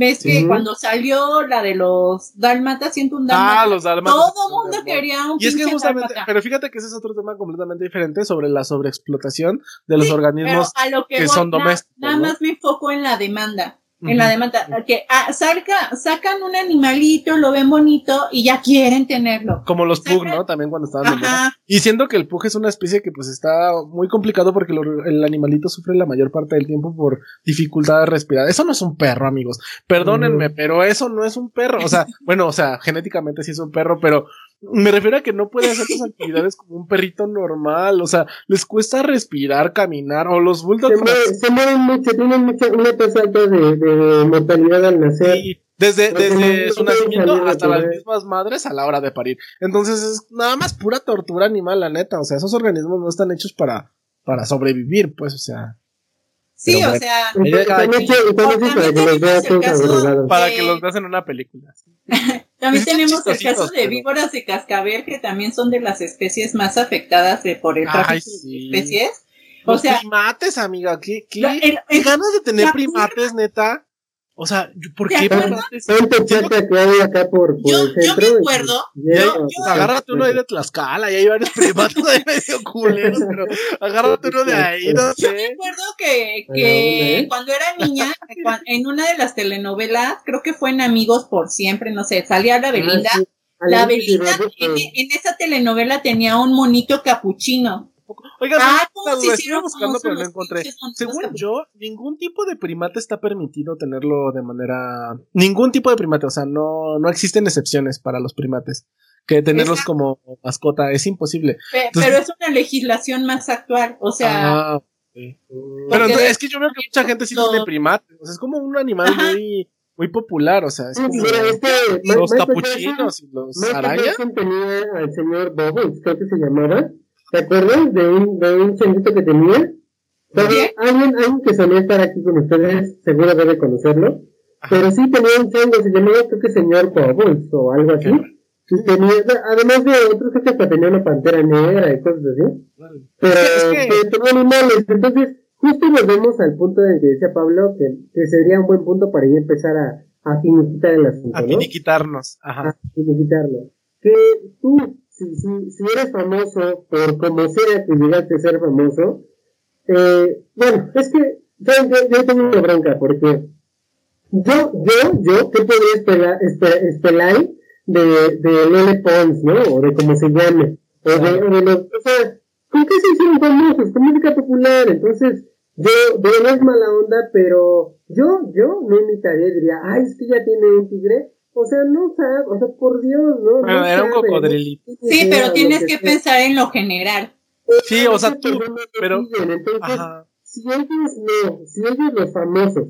¿Ves que cuando salió la de los dálmatas, siento un dálmata? Ah, los dálmatas. Todo mundo quería un Y es que justamente, pero fíjate que ese es otro tema completamente diferente sobre la sobreexplotación de los organismos que, son domésticos. Nada más me enfoco en la demanda en la demanda, que ah, sacan un animalito, lo ven bonito y ya quieren tenerlo. Como los pug, ¿no? También cuando estaban de Y siendo que el pug es una especie que pues está muy complicado porque el animalito sufre la mayor parte del tiempo por dificultad de respirar. Eso no es un perro, amigos. Perdónenme, pero eso no es un perro. O sea, <laughs> bueno, o sea, genéticamente sí es un perro, pero me refiero a que no puede hacer sus actividades como un perrito normal. O sea, les cuesta respirar, caminar. O los bulldogs. Se, mueven, mucho, tienen mucha, una tasa alta de, mortalidad al nacer. desde, desde su nacimiento hasta las mismas madres a la hora de parir. Entonces es nada más pura tortura animal, la neta. O sea, esos organismos no están hechos para, para sobrevivir, pues, o sea. Sí, o sea, para que los veas en una película. <laughs> También tenemos el caso de víboras de cascabel, que también son de las especies más afectadas de, por el tráfico de especies. O sea, primates, amiga, ¿qué, qué, ganas de tener primates, neta? O sea, ¿por qué? que acá por, por yo, yo me acuerdo. Yo, agárrate uno ahí de Tlaxcala y hay varios <laughs> primates ahí medio culeros, pero agárrate uno de ahí, no sé. Yo me acuerdo que, que cuando era niña, en una de las telenovelas, creo que fue en Amigos por Siempre, no sé, salía la Belinda. Ah, la Belinda en, en esa telenovela tenía un monito capuchino. Oiga, ah, estuve buscando, pero no encontré. Según yo, ningún tipo de primate está permitido tenerlo de manera. Ningún tipo de primate, o sea, no, no existen excepciones para los primates. Que tenerlos como mascota es imposible. pero es una legislación más actual, o sea. Ah, Pero es que yo veo que mucha gente sí tiene primates. O sea, es como un animal muy muy popular, o sea, es como este, los capuchinos y los arañas. tenía al señor Bubbles, creo que se llamaba, ¿Te acuerdas de un, de un changuito que tenía? Alguien, alguien que solía estar aquí con ustedes, seguro debe conocerlo. Pero sí tenía un chango, se llamaba creo que señor Cobbles o algo así. Y tenía, además de otros, creo que hasta tenía una pantera negra y cosas así. Pero, es tenía animales. Entonces, justo nos vemos al punto de que decía Pablo que, que sería un buen punto para ya empezar a, a finiquitar el asunto. A finiquitarnos, ajá. A finiquitarlo. Que tú si, si, si eres famoso, por como sea que llegaste a ser famoso, eh, bueno, es que yo, yo, tengo una bronca, porque yo, yo, yo, ¿qué podría esperar, esperar de, de Lele Pons, ¿no? O de cómo se llame. O de, o de los, o sea, ¿con qué se hicieron famosos? Con música popular. Entonces, yo, de no es mala onda, pero yo, yo no imitaría, diría, ay, es que ya tiene un tigre o sea, no sabe, o sea, por Dios, ¿no? Pero era un cocodrilito. Sí, pero tienes que, pensar en lo general. Sí, o sea, tú, pero... Entonces, si ellos no, si ellos los famosos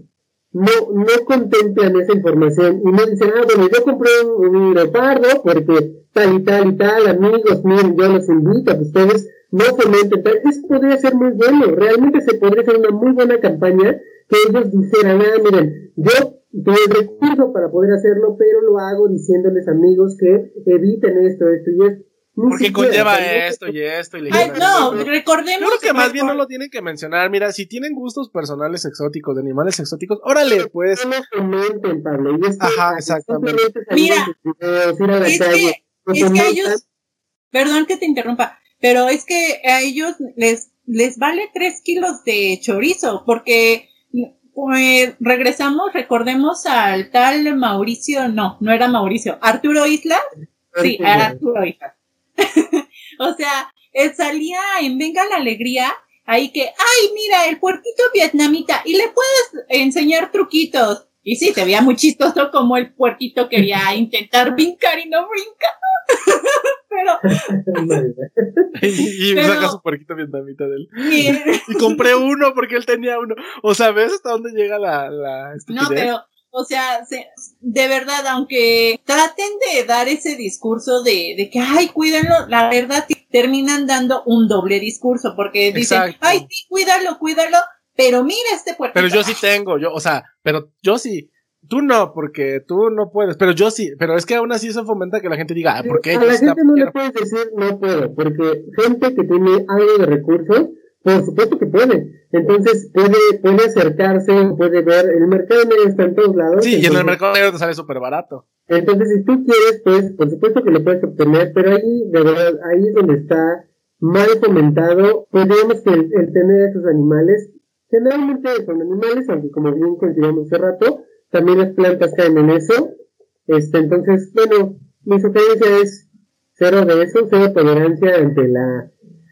no, no contemplan esa información y no dicen, ah, bueno, yo compré un, un leopardo porque tal y tal y tal, amigos, miren, yo los invito a que ustedes no fomenten tal, eso podría ser muy bueno, realmente se podría hacer una muy buena campaña que ellos dijeran, ah, miren, yo tengo el recurso para poder hacerlo, pero lo hago diciéndoles amigos que eviten esto, esto y esto. porque conlleva esto y esto y le Ay, no, recordemos. Yo creo que más bien no lo tienen que mencionar. Mira, si tienen gustos personales exóticos, de animales exóticos, órale, pues. No comenten, Pablo. Y es que Ajá, exactamente. Mira, es que, es que a ellos, perdón que te interrumpa, pero es que a ellos les, les vale tres kilos de chorizo, porque pues, regresamos, recordemos al tal Mauricio, no, no era Mauricio, Arturo Islas, sí, era Arturo Islas. <laughs> o sea, él salía en Venga la Alegría, ahí que, ay, mira, el puerquito vietnamita, y le puedes enseñar truquitos. Y sí, se veía muy chistoso como el puerquito quería <laughs> intentar brincar y no brinca. Pero. <laughs> y, y Pero- saca su puerquito vietnamita de él. <laughs> Y compré uno porque él tenía uno. O sea, ¿ves hasta dónde llega la, la No, pero, o sea, se- de verdad, aunque traten de dar ese discurso de, de que, ay, cuídenlo, la verdad terminan dando un doble discurso, porque dicen, Exacto. ay, sí, cuídalo, cuídalo, pero mira este puerquito. Pero yo sí tengo, yo, o sea, pero yo sí. Tú no, porque tú no puedes, pero yo sí, pero es que aún así eso fomenta que la gente diga, ah, ¿por qué a la gente no le puedes decir no puedo, porque gente que tiene algo de recursos, por supuesto que puede. Entonces puede, puede acercarse, puede ver, el mercado negro está en todos lados. Sí, y en el mercado negro te sale súper barato. Entonces, si tú quieres, pues, por supuesto que lo puedes obtener, pero ahí, de verdad, ahí es donde está mal fomentado, pues digamos que el, el tener esos animales, generalmente son animales, aunque como bien coincidimos hace rato, también las plantas caen en eso, este, entonces, bueno, mi sugerencia es cero de eso, cero tolerancia ante la,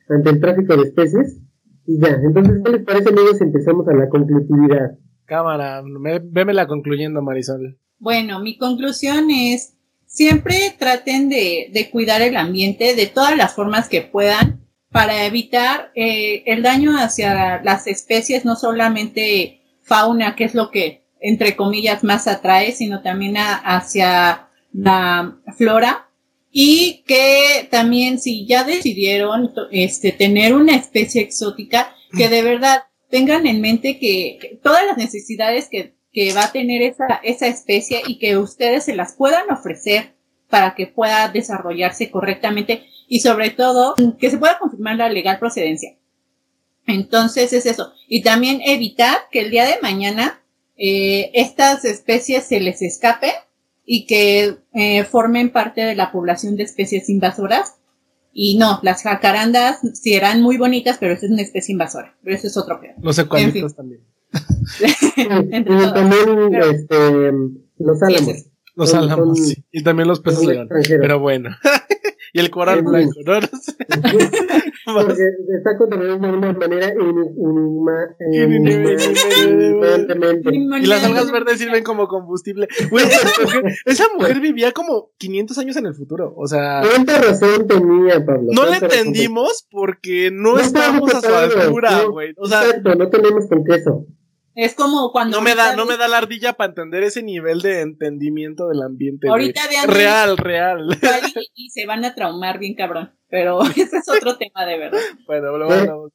ante el tráfico de especies, y ya, entonces, ¿qué les parece, amigos, si empezamos a la conclusividad? Cámara, me, vémela concluyendo, Marisol. Bueno, mi conclusión es, siempre traten de, de cuidar el ambiente de todas las formas que puedan para evitar eh, el daño hacia las especies, no solamente fauna, que es lo que, entre comillas, más atrae, sino también hacia la flora. Y que también si ya decidieron este, tener una especie exótica, que de verdad tengan en mente que, que todas las necesidades que, que va a tener esa, esa especie y que ustedes se las puedan ofrecer para que pueda desarrollarse correctamente y sobre todo que se pueda confirmar la legal procedencia. Entonces es eso. Y también evitar que el día de mañana eh, estas especies se les escape y que eh, formen parte de la población de especies invasoras. Y no, las jacarandas sí eran muy bonitas, pero esa es una especie invasora. Pero eso es otro peor. Los ecualitos también. <laughs> Y, también, Pero- este, los álamos. Los álamos, sí. Y también los peces. Pero bueno. <laughs> y el coral Sí. blanco, ¿no? <laughs> No sé. <laughs> Porque está contaminando de una manera inimaginablemente. Y las algas verdes sirven como combustible. Güey, esa mujer, esa mujer vivía como 500 años en el futuro. O sea, ¿Cuánta razón tenía, Pablo? no le ¿Cuánta razón entendimos porque no, No estábamos a su altura, güey. O sea, Exacto, no tenemos con queso. Es como cuando. no me da, no me da la ardilla para entender ese nivel de entendimiento del ambiente. Ahorita vean Real, real. <laughs> y, y se van a traumar bien cabrón. Pero <laughs> ese es otro tema de verdad. Bueno, lo vamos.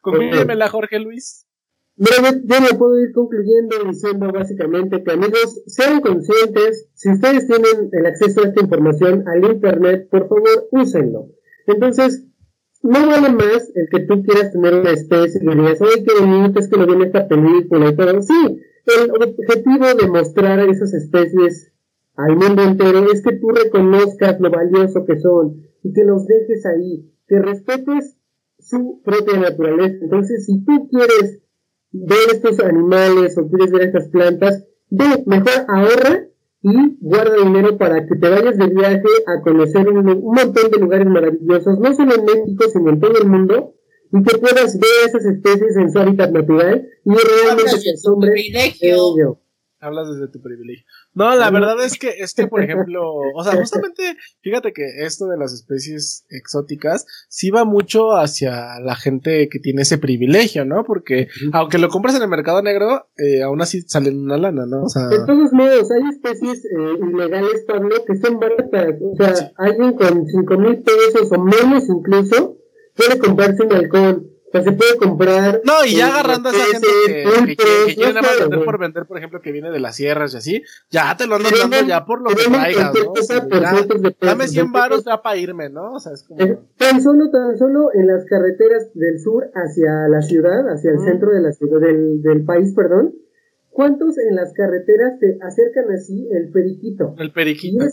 Conclúyemela, Jorge Luis. Yo, yo me puedo ir concluyendo diciendo básicamente que amigos, sean conscientes, si ustedes tienen el acceso a esta información al internet, por favor, úsenlo. Entonces, no vale más el que tú quieras tener una especie y digas, ay, qué bonito, es que lo vi en esta película y todo. Sí, el objetivo de mostrar a esas especies al mundo entero es que tú reconozcas lo valioso que son y que los dejes ahí, que respetes su propia naturaleza. Entonces, si tú quieres ver estos animales o quieres ver estas plantas, ve, mejor ahorra y guarda dinero para que te vayas de viaje a conocer un, un montón de lugares maravillosos, no solo en México, sino en todo el mundo, y que puedas ver esas especies en su hábitat natural y realmente te asombres de ello. Hablas desde tu privilegio. No, la verdad es que, es que, por <laughs> ejemplo, o sea, justamente, fíjate que esto de las especies exóticas sí va mucho hacia la gente que tiene ese privilegio, ¿no? Porque aunque lo compras en el mercado negro, eh, aún así salen una lana, ¿no? O sea, De todos modos, hay especies eh, ilegales, Pablo, que son baratas. O sea, alguien con cinco mil pesos o menos incluso puede comprarse un halcón, sea, se puede comprar. No, y ya agarrando a esa gente que, que, quiere nada más vender por vender, por ejemplo, que viene de las sierras y así, ya te lo andan dando ya por lo que traigas, ¿no? dame 100 baros ya para irme, ¿no? O sea, es como... Tan solo, tan solo en las carreteras del sur hacia la ciudad, hacia el centro de la ciudad, del, del país, perdón, ¿Cuántos en las carreteras te acercan así el periquito? El periquito.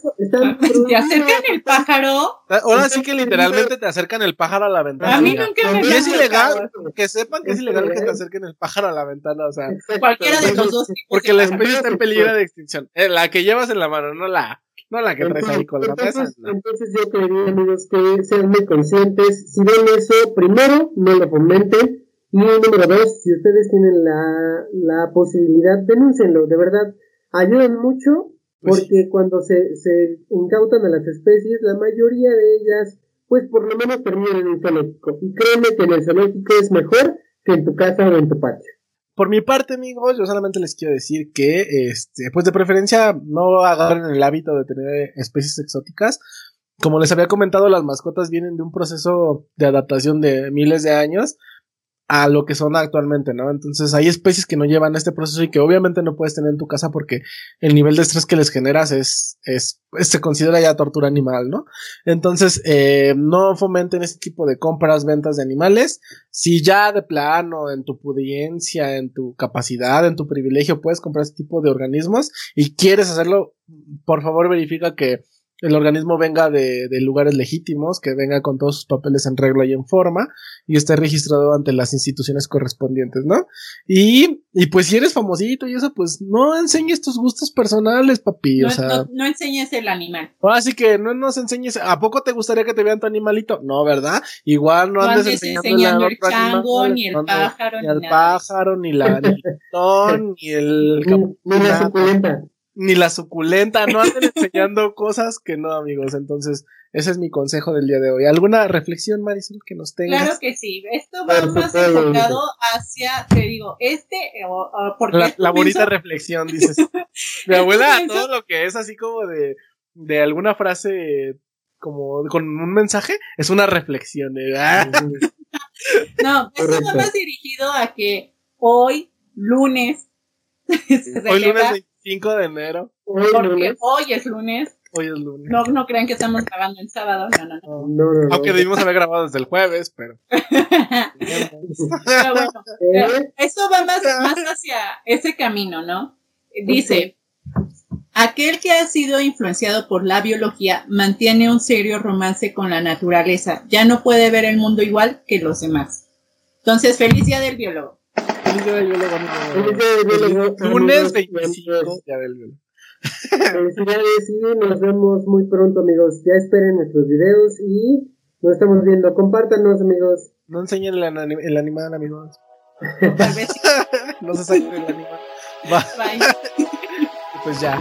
¿Te acercan el pájaro? Ahora sí que literalmente te acercan el pájaro a la ventana. A mí nunca me Y es ilegal, que sepan que es ilegal que te acerquen el pájaro a la ventana, o sea. Cualquiera de los dos tipos. Porque la especie está en peligro de extinción. Eh, la que llevas en la mano, no la, no la que traes ahí con la mesa. Entonces yo quería, amigos, que sean muy conscientes. Si ven eso, primero, no lo fomenten y número dos, si ustedes tienen la, la posibilidad, denúncienlo, de verdad, ayudan mucho pues porque cuando se, se incautan a las especies, la mayoría de ellas, pues por lo menos terminan en un zoológico. Y créeme que en el zoológico es mejor que en tu casa o en tu patio. Por mi parte, amigos, yo solamente les quiero decir que, este, pues de preferencia no agarren el hábito de tener especies exóticas. Como les había comentado, las mascotas vienen de un proceso de adaptación de miles de años a lo que son actualmente, ¿no? Entonces hay especies que no llevan este proceso y que obviamente no puedes tener en tu casa porque el nivel de estrés que les generas es, es, se considera ya tortura animal, ¿no? Entonces, eh, no fomenten este tipo de compras, ventas de animales. Si ya de plano, en tu pudiencia, en tu capacidad, en tu privilegio, puedes comprar este tipo de organismos y quieres hacerlo, por favor verifica que el organismo venga de, de, lugares legítimos, que venga con todos sus papeles en regla y en forma, y esté registrado ante las instituciones correspondientes, ¿no? Y, y pues si eres famosito y eso, pues no enseñes tus gustos personales, papi, no, o sea. No, no, enseñes el animal. Así que no nos enseñes, ¿a poco te gustaría que te vean tu animalito? No, ¿verdad? Igual no, andes, enseñando, enseñando el chango, ni el pájaro, ni, el pájaro, ni la, ni el ton, <laughs> ni el... Ni la suculenta ni la suculenta, no anden <laughs> enseñando cosas que no, amigos. Entonces, ese es mi consejo del día de hoy. ¿Alguna reflexión, Marisol, que nos tengas? Claro que sí. Esto va más enfocado hacia, te digo, este, o, porque la, la bonita reflexión, dices. <laughs> mi abuela, todo lo que es así como de, de alguna frase como con un mensaje, es una reflexión. ¿eh? <laughs> no, esto va más dirigido a que hoy, lunes, hoy lunes 5 de enero. Hoy, Porque hoy es lunes. Hoy es lunes. No, no crean que estamos grabando el sábado. No, no, no. no, no Aunque debimos haber grabado desde el jueves, pero. <laughs> pero bueno, ¿Eh? esto va más, más hacia ese camino, ¿no? Dice. Aquel que ha sido influenciado por la biología mantiene un serio romance con la naturaleza. Ya no puede ver el mundo igual que los demás. Entonces, feliz día del biólogo. Lunes <laughs> 25 ya del. Felicidades y nos vemos muy pronto, amigos. Ya esperen nuestros videos y nos estamos viendo. Compártanos, amigos. No enseñen el, anim el animal, amigos. Tal vez <laughs> no se saquen el animal. Bye. <laughs> pues ya.